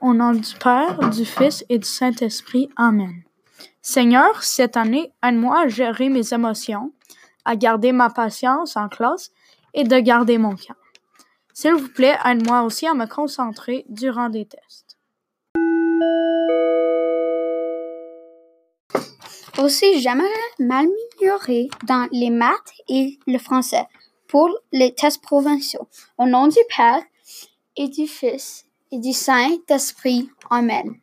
Au nom du Père, du Fils et du Saint-Esprit. Amen. Seigneur, cette année, aide-moi à gérer mes émotions, à garder ma patience en classe et de garder mon calme. S'il vous plaît, aide-moi aussi à me concentrer durant des tests. Aussi, j'aimerais m'améliorer dans les maths et le français pour les tests provinciaux. Au nom du Père et du Fils et du Saint-Esprit. Amen.